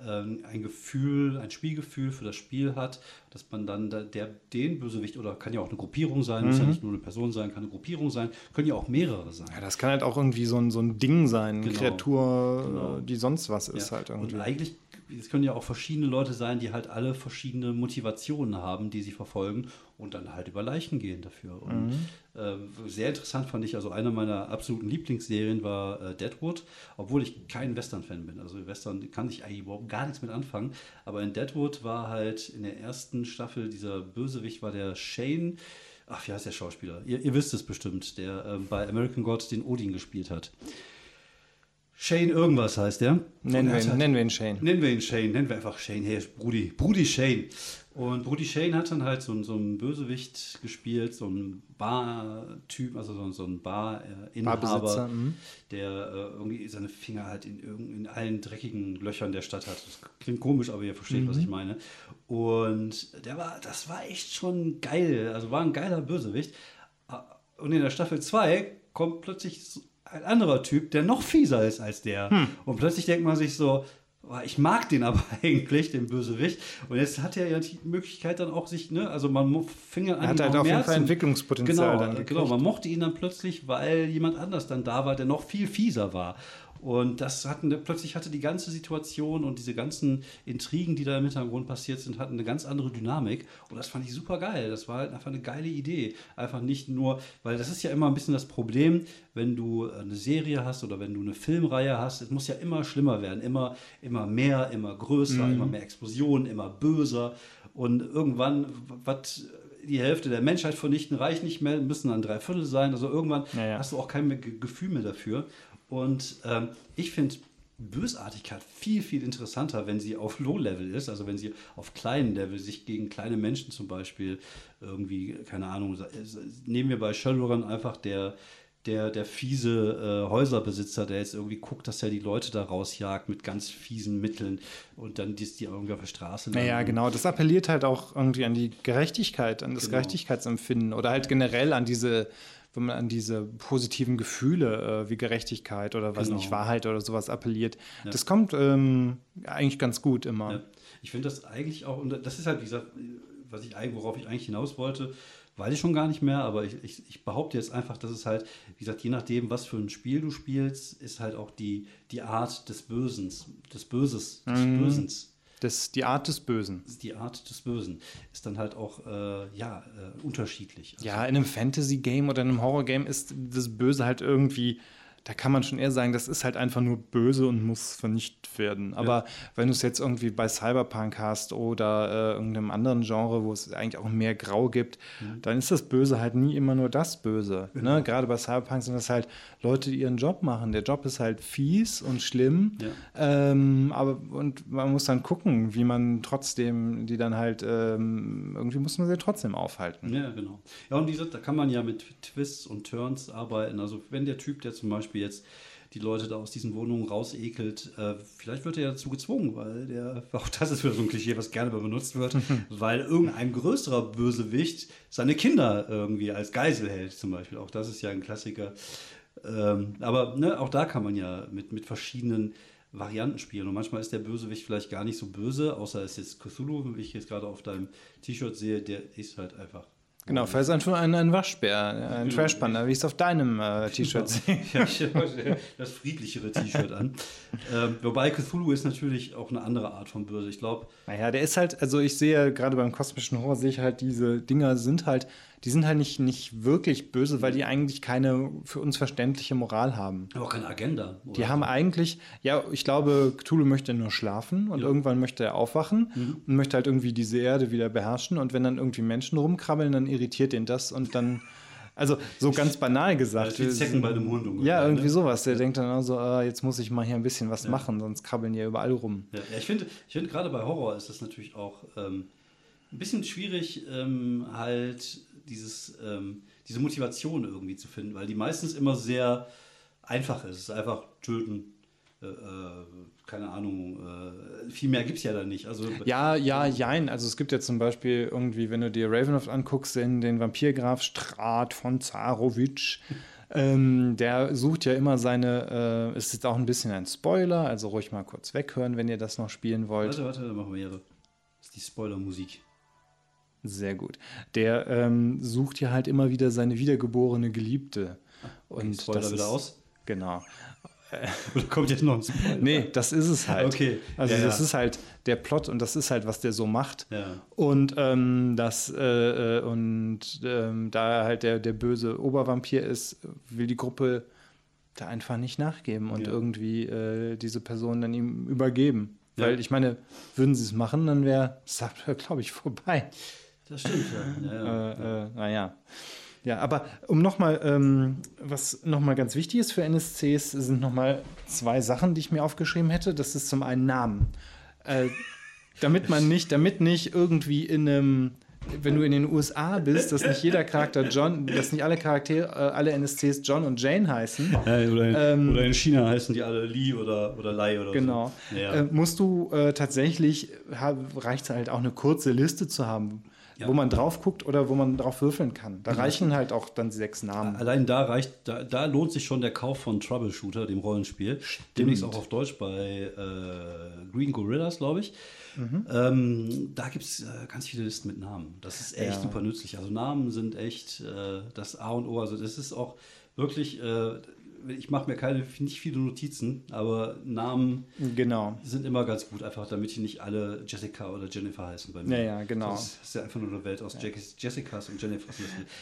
ähm, ein Gefühl, ein Spielgefühl für das Spiel hat, dass man dann da, der, den Bösewicht, oder kann ja auch eine Gruppierung sein, mhm. muss ja nicht nur eine Person sein, kann eine Gruppierung sein, können ja auch mehrere sein. Ja, das kann halt auch irgendwie so ein, so ein Ding sein, genau. Kreatur, genau. die sonst was ist ja. halt irgendwie. Und eigentlich es können ja auch verschiedene Leute sein, die halt alle verschiedene Motivationen haben, die sie verfolgen und dann halt über Leichen gehen dafür. Und mhm. äh, sehr interessant fand ich, also eine meiner absoluten Lieblingsserien war äh, Deadwood, obwohl ich kein Western-Fan bin. Also Western kann ich eigentlich überhaupt gar nichts mit anfangen. Aber in Deadwood war halt in der ersten Staffel dieser Bösewicht war der Shane. Ach, wie heißt der Schauspieler? Ihr, ihr wisst es bestimmt, der äh, bei American Gods den Odin gespielt hat. Shane irgendwas heißt der. Nennen wir, ihn, nennen wir ihn Shane. Nennen wir ihn Shane, nennen wir einfach Shane. Hey, Brudi, Brudi Shane. Und Brudi Shane hat dann halt so, so einen Bösewicht gespielt, so ein Bar-Typ, also so, so ein Bar-Inhaber, mhm. der äh, irgendwie seine Finger halt in, in allen dreckigen Löchern der Stadt hat. Das klingt komisch, aber ihr versteht, mhm. was ich meine. Und der war, das war echt schon geil. Also war ein geiler Bösewicht. Und in der Staffel 2 kommt plötzlich ein anderer Typ, der noch fieser ist als der. Hm. Und plötzlich denkt man sich so, ich mag den aber eigentlich, den Bösewicht. Und jetzt hat er ja die Möglichkeit dann auch sich, ne, also man fing an. Er hat halt auf jeden Fall Entwicklungspotenzial genau, dann Genau, man mochte ihn dann plötzlich, weil jemand anders dann da war, der noch viel fieser war. Und das hatten plötzlich hatte die ganze Situation und diese ganzen Intrigen, die da im Hintergrund passiert sind, hatten eine ganz andere Dynamik. Und das fand ich super geil. Das war halt einfach eine geile Idee. Einfach nicht nur, weil das ist ja immer ein bisschen das Problem, wenn du eine Serie hast oder wenn du eine Filmreihe hast. Es muss ja immer schlimmer werden. Immer, immer mehr, immer größer, mhm. immer mehr Explosionen, immer böser. Und irgendwann, was die Hälfte der Menschheit vernichten, reicht nicht mehr, müssen dann drei Viertel sein. Also irgendwann ja, ja. hast du auch kein mehr Gefühl mehr dafür. Und ähm, ich finde Bösartigkeit viel, viel interessanter, wenn sie auf Low-Level ist, also wenn sie auf kleinen Level sich gegen kleine Menschen zum Beispiel irgendwie, keine Ahnung, nehmen wir bei Shadowrun einfach der, der, der fiese äh, Häuserbesitzer, der jetzt irgendwie guckt, dass er die Leute da rausjagt mit ganz fiesen Mitteln und dann die, die irgendwie auf der Straße landen. Naja, genau. Das appelliert halt auch irgendwie an die Gerechtigkeit, an das genau. Gerechtigkeitsempfinden oder halt generell an diese wenn man an diese positiven Gefühle äh, wie Gerechtigkeit oder was genau. nicht, Wahrheit oder sowas appelliert. Ja. Das kommt ähm, eigentlich ganz gut immer. Ja. Ich finde das eigentlich auch, und das ist halt, wie gesagt, was ich, worauf ich eigentlich hinaus wollte, weiß ich schon gar nicht mehr, aber ich, ich, ich, behaupte jetzt einfach, dass es halt, wie gesagt, je nachdem, was für ein Spiel du spielst, ist halt auch die, die Art des Bösens, des Böses, des mhm. Bösens. Das, die Art des Bösen. Die Art des Bösen ist dann halt auch äh, ja, äh, unterschiedlich. Also ja, in einem Fantasy-Game oder in einem Horror-Game ist das Böse halt irgendwie da kann man schon eher sagen, das ist halt einfach nur böse und muss vernichtet werden. Aber ja. wenn du es jetzt irgendwie bei Cyberpunk hast oder äh, irgendeinem anderen Genre, wo es eigentlich auch mehr Grau gibt, mhm. dann ist das Böse halt nie immer nur das Böse. Ne? Genau. Ne? Gerade bei Cyberpunk sind das halt Leute, die ihren Job machen. Der Job ist halt fies und schlimm. Ja. Ähm, aber und man muss dann gucken, wie man trotzdem die dann halt ähm, irgendwie muss man sie trotzdem aufhalten. Ja, genau. Ja, und diese, da kann man ja mit Twists und Turns arbeiten. Also wenn der Typ, der zum Beispiel Beispiel jetzt die Leute da aus diesen Wohnungen rausekelt, äh, vielleicht wird er dazu gezwungen, weil der, auch das ist wieder so ein Klischee, was gerne benutzt wird, weil irgendein größerer Bösewicht seine Kinder irgendwie als Geisel hält, zum Beispiel. Auch das ist ja ein Klassiker. Ähm, aber ne, auch da kann man ja mit, mit verschiedenen Varianten spielen. Und manchmal ist der Bösewicht vielleicht gar nicht so böse, außer es ist Cthulhu, wie ich jetzt gerade auf deinem T-Shirt sehe, der ist halt einfach Genau, vielleicht einfach ein, ein Waschbär, ein. Trashpanda, wie ich es auf deinem äh, T-Shirt sehe. Ja, ich habe das friedlichere T-Shirt an. ähm, wobei Cthulhu ist natürlich auch eine andere Art von Böse. Ich glaube. Naja, der ist halt, also ich sehe gerade beim kosmischen Horror, sehe ich halt, diese Dinger sind halt die sind halt nicht, nicht wirklich böse, weil die eigentlich keine für uns verständliche Moral haben. Aber auch keine Agenda. Die haben eigentlich, ja, ich glaube, Cthulhu möchte nur schlafen und ja. irgendwann möchte er aufwachen mhm. und möchte halt irgendwie diese Erde wieder beherrschen. Und wenn dann irgendwie Menschen rumkrabbeln, dann irritiert ihn das und dann. Also so ganz banal gesagt. Die Zecken bei einem Hund ungefähr, Ja, irgendwie ne? sowas. Der ja. denkt dann auch so, ah, jetzt muss ich mal hier ein bisschen was ja. machen, sonst krabbeln die ja überall rum. Ja, ich finde, ich find, gerade bei Horror ist das natürlich auch ähm, ein bisschen schwierig, ähm, halt dieses, ähm, diese Motivation irgendwie zu finden, weil die meistens immer sehr einfach ist. Es ist einfach töten, äh, äh, keine Ahnung, äh, viel mehr gibt es ja da nicht. Also, ja, ja, jein. Also es gibt ja zum Beispiel irgendwie, wenn du dir Ravenloft anguckst, den, den Vampirgraf Strat von Zarowitsch, ähm, der sucht ja immer seine, äh, es ist auch ein bisschen ein Spoiler, also ruhig mal kurz weghören, wenn ihr das noch spielen wollt. Warte, warte, dann machen wir hier. Das ist die Spoiler-Musik. Sehr gut. Der ähm, sucht ja halt immer wieder seine wiedergeborene Geliebte. Und Spoiler das wieder aus? Genau. Oder kommt jetzt noch ein Spoiler? Nee, das ist es halt. Okay. Also ja, das ja. ist halt der Plot und das ist halt, was der so macht. Ja. Und ähm, das äh, äh und ähm, da er halt der, der böse Obervampir ist, will die Gruppe da einfach nicht nachgeben und irgendwie äh, diese Person dann ihm übergeben. Weil ich meine, würden sie es machen, dann wäre es, glaube ich, vorbei. Das stimmt, ja. ja, ja. Äh, äh, naja. Ja, aber um nochmal, ähm, was nochmal ganz wichtig ist für NSCs, sind nochmal zwei Sachen, die ich mir aufgeschrieben hätte. Das ist zum einen Namen. Äh, damit man nicht, damit nicht irgendwie in einem wenn du in den USA bist, dass nicht jeder Charakter John, dass nicht alle Charaktere, äh, alle NSCs John und Jane heißen. Ja, oder, in, ähm, oder, in, China heißen die alle Lee oder, oder Lai oder genau. so. Genau. Ja. Äh, musst du äh, tatsächlich, reicht es halt auch eine kurze Liste zu haben, ja. wo man drauf guckt oder wo man drauf würfeln kann. Da reichen halt auch dann sechs Namen. Allein da reicht, da, da lohnt sich schon der Kauf von Troubleshooter, dem Rollenspiel. Stimmt. Demnächst auch auf Deutsch bei äh, Green Gorillas, glaube ich. Mhm. Ähm, da gibt es äh, ganz viele Listen mit Namen. Das ist echt ja. super nützlich. Also Namen sind echt äh, das A und O. Also das ist auch wirklich, äh, ich mache mir keine, nicht viele Notizen, aber Namen genau. sind immer ganz gut, einfach damit die nicht alle Jessica oder Jennifer heißen bei mir. Ja, ja, genau. Das ist ja einfach nur eine Welt aus ja. Jessicas und Jennifers.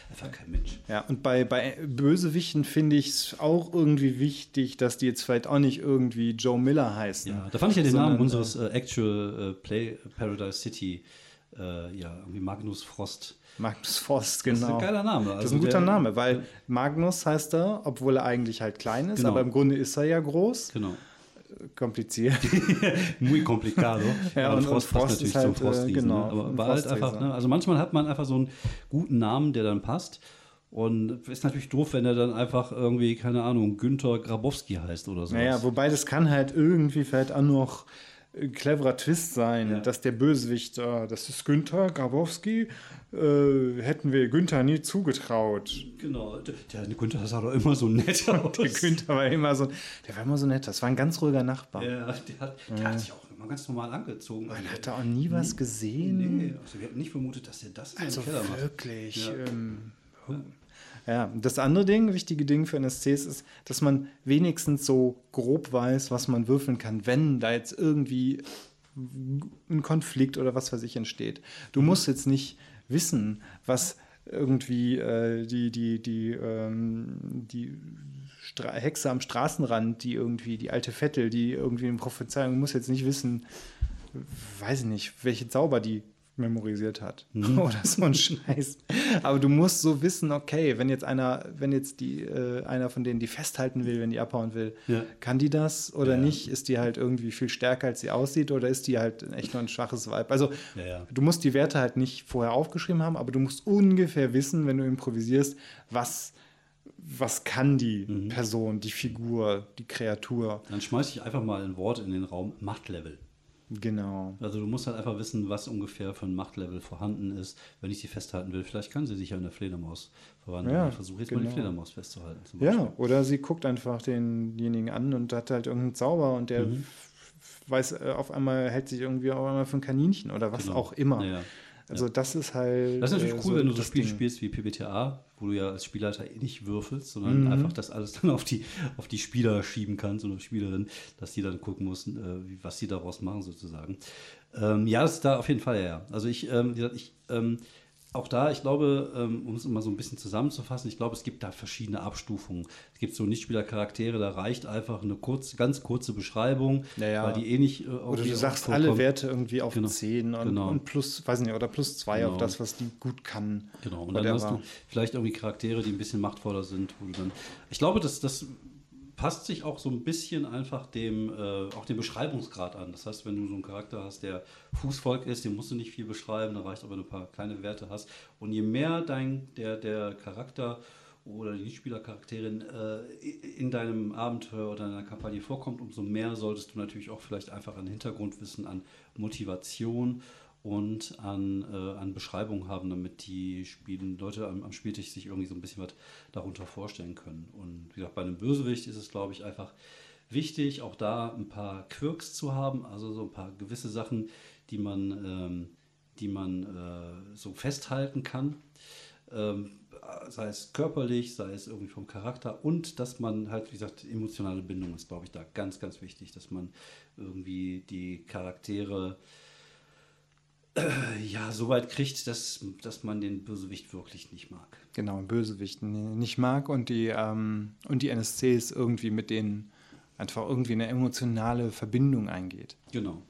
Einfach kein Mensch. Ja, und bei, bei Bösewichten finde ich es auch irgendwie wichtig, dass die jetzt vielleicht auch nicht irgendwie Joe Miller heißen. Ja, da fand ich ja den Namen unseres äh, Actual äh, Play Paradise City, äh, ja, irgendwie Magnus Frost Magnus Frost, genau. Das ist ein genau. geiler Name. Also das ist ein guter Name, weil Magnus heißt er, obwohl er eigentlich halt klein ist, genau. aber im Grunde ist er ja groß. Genau. kompliziert. Muy complicado. Ja, und- und Frost ist halt, äh, Frostriesen, genau, ne? Aber ein war halt einfach, ne? Also manchmal hat man einfach so einen guten Namen, der dann passt. Und ist natürlich doof, wenn er dann einfach irgendwie, keine Ahnung, Günther Grabowski heißt oder so. Naja, wobei das kann halt irgendwie vielleicht auch noch ein cleverer Twist sein, Ja. dass der Bösewicht, äh, das ist Günther Grabowski, äh, hätten wir Günther nie zugetraut. Genau. Der, der Günther sah doch immer so nett aus. Der Günther war immer so, der war immer so nett, das war ein ganz ruhiger Nachbar. Ja, der hat, der hat sich auch immer ganz normal angezogen. Man hat da auch nie was gesehen. Nee, also wir hätten nicht vermutet, dass er das in Also Keller macht. wirklich. Ja. Ähm, ja, das andere Ding, wichtige Ding für NSCs ist, dass man wenigstens so grob weiß, was man würfeln kann, wenn da jetzt irgendwie ein Konflikt oder was weiß ich entsteht. Du musst jetzt nicht wissen, was irgendwie äh, die, die, die, ähm, die Stra Hexe am Straßenrand, die irgendwie, die alte Vettel, die irgendwie eine Prophezeiung, du musst jetzt nicht wissen, weiß ich nicht, welche Zauber die memorisiert hat oder so ein Scheiß. Aber du musst so wissen, okay, wenn jetzt einer, wenn jetzt die äh, einer von denen die festhalten will, wenn die abhauen will, Ja. kann die das oder Ja. nicht? Ist die halt irgendwie viel stärker, als sie aussieht, oder ist die halt echt nur ein schwaches Weib? Also Ja, du musst die Werte halt nicht vorher aufgeschrieben haben, aber du musst ungefähr wissen, wenn du improvisierst, was was kann die Mhm. Person, die Figur, die Kreatur. Dann schmeiß ich einfach mal ein Wort in den Raum Machtlevel. Genau. Also du musst halt einfach wissen, was ungefähr für ein Machtlevel vorhanden ist. Wenn ich sie festhalten will, vielleicht kann sie sich ja in eine Fledermaus verwandeln. Ja, ich versuche jetzt mal genau. die Fledermaus festzuhalten. Ja, oder sie guckt einfach denjenigen an und hat halt irgendeinen Zauber und der Mhm. weiß, äh, auf einmal hält sich irgendwie auf einmal für ein Kaninchen oder was Genau. auch immer. Ja, ja. Also das ist halt. Das ist natürlich äh, cool, wenn du so das Spiele spielst wie PBTA, wo du ja als Spielleiter eh nicht würfelst, sondern Mhm. einfach das alles dann auf die, auf die Spieler schieben kannst oder Spielerin, dass die dann gucken müssen, äh, was sie daraus machen sozusagen. Ähm, ja, das ist da auf jeden Fall ja. Also ich, ähm, wie gesagt, ich ähm, auch da, ich glaube, ähm, um es immer so ein bisschen zusammenzufassen, ich glaube, es gibt da verschiedene Abstufungen. Es gibt so Nichtspielercharaktere, da reicht einfach eine kurz, ganz kurze Beschreibung, Ja, ja. weil die eh nicht äh, auf Oder du sagst alle Werte irgendwie auf Genau. 10 und, Genau. und plus, weiß nicht, oder plus 2 auf Genau. das, was die gut kann. Genau, und dann hast du vielleicht irgendwie Charaktere, die ein bisschen machtvoller sind, wo du dann. Ich glaube, das, das passt sich auch so ein bisschen einfach dem, äh, auch dem Beschreibungsgrad an. Das heißt, wenn du so einen Charakter hast, der Fußvolk ist, den musst du nicht viel beschreiben, da reicht aber, ein paar kleine Werte hast. Und je mehr dein, der, der Charakter oder die Spielercharakterin äh, in deinem Abenteuer oder in deiner Kampagne vorkommt, umso mehr solltest du natürlich auch vielleicht einfach an Hintergrundwissen, an Motivation und an, äh, an Beschreibung haben, damit die Spielen, Leute am, am Spieltisch sich irgendwie so ein bisschen was darunter vorstellen können. Und wie gesagt, bei einem Bösewicht ist es, glaube ich, einfach wichtig, auch da ein paar Quirks zu haben, also so ein paar gewisse Sachen, die man, ähm, die man äh, so festhalten kann. Ähm, sei es körperlich, sei es irgendwie vom Charakter und dass man halt, wie gesagt, emotionale Bindung ist, glaube ich, da ganz, ganz wichtig, dass man irgendwie die Charaktere äh, ja so weit kriegt, dass, dass man den Bösewicht wirklich nicht mag. Genau, Bösewicht n- nicht mag und die, ähm, und die NSCs irgendwie mit denen einfach irgendwie eine emotionale Verbindung eingeht. Genau.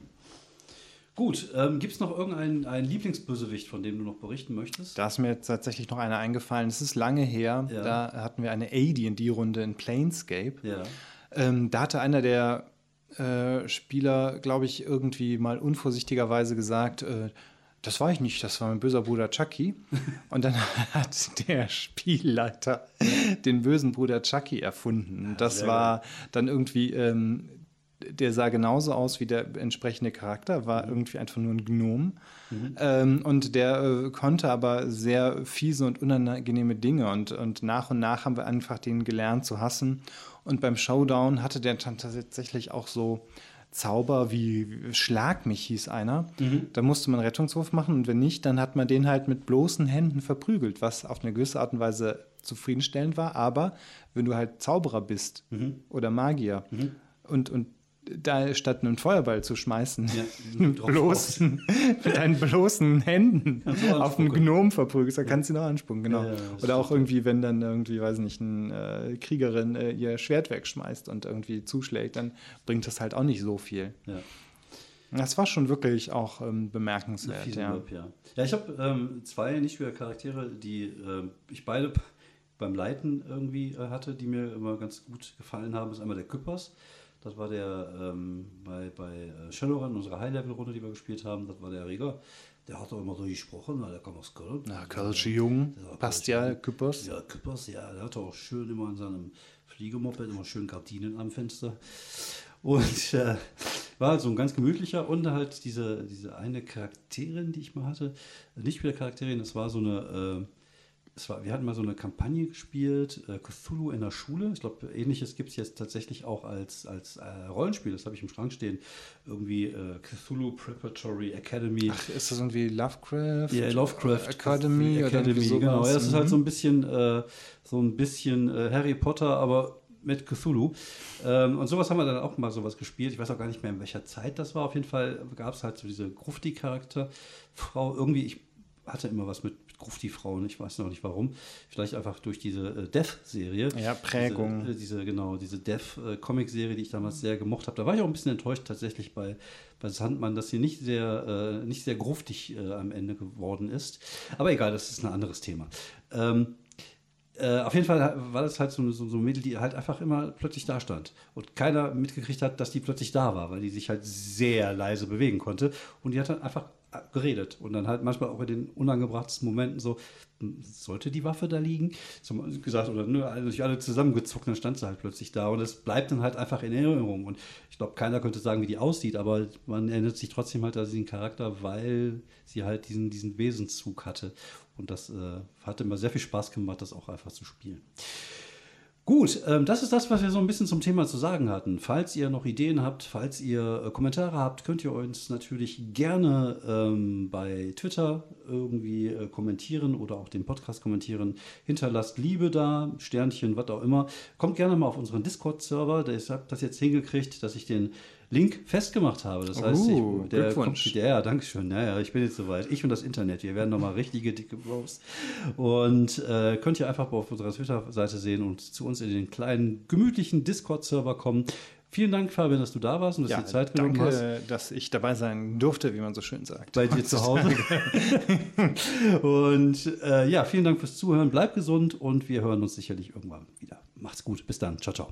Gut, ähm, gibt es noch irgendeinen einen Lieblingsbösewicht, von dem du noch berichten möchtest? Da ist mir jetzt tatsächlich noch einer eingefallen. Es ist lange her. Ja. Da hatten wir eine AD&D-Runde in Planescape. Ja. Ähm, da hatte einer der äh, Spieler, glaube ich, irgendwie mal unvorsichtigerweise gesagt, äh, das war ich nicht, das war mein böser Bruder Chucky. Und dann hat der Spielleiter den bösen Bruder Chucky erfunden. Das war dann irgendwie, ähm, der sah genauso aus wie der entsprechende Charakter, war irgendwie einfach nur ein Gnom. Ähm, und der äh, konnte aber sehr fiese und unangenehme Dinge. Und, und nach und nach haben wir einfach den gelernt zu hassen. Und beim Showdown hatte der dann tatsächlich auch so Zauber wie Schlag mich hieß einer. Da musste man Rettungswurf machen und wenn nicht, dann hat man den halt mit bloßen Händen verprügelt, was auf eine gewisse Art und Weise zufriedenstellend war. Aber wenn du halt Zauberer bist oder Magier und, und da statt einen Feuerball zu schmeißen, Ja, mit, bloßen, mit deinen bloßen Händen auf einen. Gnom verprügelst, dann kannst du ihn auch anspucken, genau. Ja, ja, Oder auch irgendwie, wenn dann irgendwie, weiß nicht, eine äh, Kriegerin äh, ihr Schwert wegschmeißt und irgendwie zuschlägt, dann bringt das halt auch nicht so viel. Ja. Das war schon wirklich auch ähm, bemerkenswert, ja. Web, ja. Ja, ich habe ähm, zwei Nichtspieler-Charaktere, die ähm, ich beide beim Leiten irgendwie äh, hatte, die mir immer ganz gut gefallen haben. Das ist einmal der Küppers. Das war der ähm, bei, bei äh, Shadowrun, unsere High-Level-Runde, die wir gespielt haben. Das war der Erreger. Der hat auch immer so gesprochen, weil der kam aus Köln. Na, Kölsche Jung, Jung. Küppers. Ja, Küppers, ja. Der hatte auch schön immer an seinem Fliegemoped immer schön Gardinen am Fenster. Und äh, war halt so ein ganz gemütlicher und halt diese, diese eine Charakterin, die ich mal hatte, nicht wieder Charakterin, das war so eine, äh, war, wir hatten mal so eine Kampagne gespielt, äh, Cthulhu in der Schule. Ich glaube, ähnliches gibt es jetzt tatsächlich auch als, als äh, Rollenspiel, das habe ich im Schrank stehen. Irgendwie äh, Cthulhu Preparatory Academy. Ach, ist das irgendwie Lovecraft? Ja, Lovecraft Academy, Academy, sowas? genau. Ja, das ist halt Mhm. so ein bisschen, äh, so ein bisschen äh, Harry Potter, aber mit Cthulhu. Ähm, und sowas haben wir dann auch mal sowas gespielt. Ich weiß auch gar nicht mehr, in welcher Zeit das war. Auf jeden Fall gab es halt so diese Grufti-Charakter-Frau. Irgendwie, ich hatte immer was mit, mit Grufti-Frauen. Ich weiß noch nicht warum. Vielleicht einfach durch diese äh, Death-Serie. Ja, Prägung. Diese, äh, diese genau, diese Death-Comic-Serie, die ich damals sehr gemocht habe. Da war ich auch ein bisschen enttäuscht tatsächlich bei, bei Sandmann, dass sie nicht sehr, äh, nicht sehr gruftig äh, am Ende geworden ist. Aber egal, das ist ein anderes Thema. Ähm, äh, auf jeden Fall war das halt so, eine- so, so ein Mädel, die halt einfach immer plötzlich da stand. Und keiner mitgekriegt hat, dass die plötzlich da war, weil die sich halt sehr leise bewegen konnte. Und die hat dann einfach geredet. Und dann halt manchmal auch in den unangebrachtesten Momenten so, hm, sollte die Waffe da liegen? So gesagt, oder ne, sich alle zusammengezuckt, dann stand sie halt plötzlich da. Und es bleibt dann halt einfach in Erinnerung. Und ich glaube, keiner könnte sagen, wie die aussieht, aber man erinnert sich trotzdem halt an diesen Charakter, weil sie halt diesen, diesen Wesenszug hatte. Und das äh, hat immer sehr viel Spaß gemacht, das auch einfach zu spielen. Gut, ähm, das ist das, was wir so ein bisschen zum Thema zu sagen hatten. Falls ihr noch Ideen habt, falls ihr äh, Kommentare habt, könnt ihr uns natürlich gerne ähm, bei Twitter irgendwie äh, kommentieren oder auch den Podcast kommentieren. Hinterlasst Liebe da, Sternchen, was auch immer. Kommt gerne mal auf unseren Discord-Server. Ich habe das jetzt hingekriegt, dass ich den Link festgemacht habe. Das heißt, Oh, ich, der Glückwunsch. kommt, ja, ja, danke schön. Ja, ja, ich bin jetzt soweit. Ich und das Internet, wir werden nochmal richtige dicke Bros. Und äh, könnt ihr einfach auf unserer Twitter-Seite sehen und zu uns in den kleinen, gemütlichen Discord-Server kommen. Vielen Dank, Fabian, dass du da warst und dass Ja, du die Zeit genommen danke, hast. dass ich dabei sein durfte, wie man so schön sagt. Bei dir zu Hause. und äh, ja, vielen Dank fürs Zuhören. Bleibt gesund und wir hören uns sicherlich irgendwann wieder. Macht's gut. Bis dann. Ciao, ciao.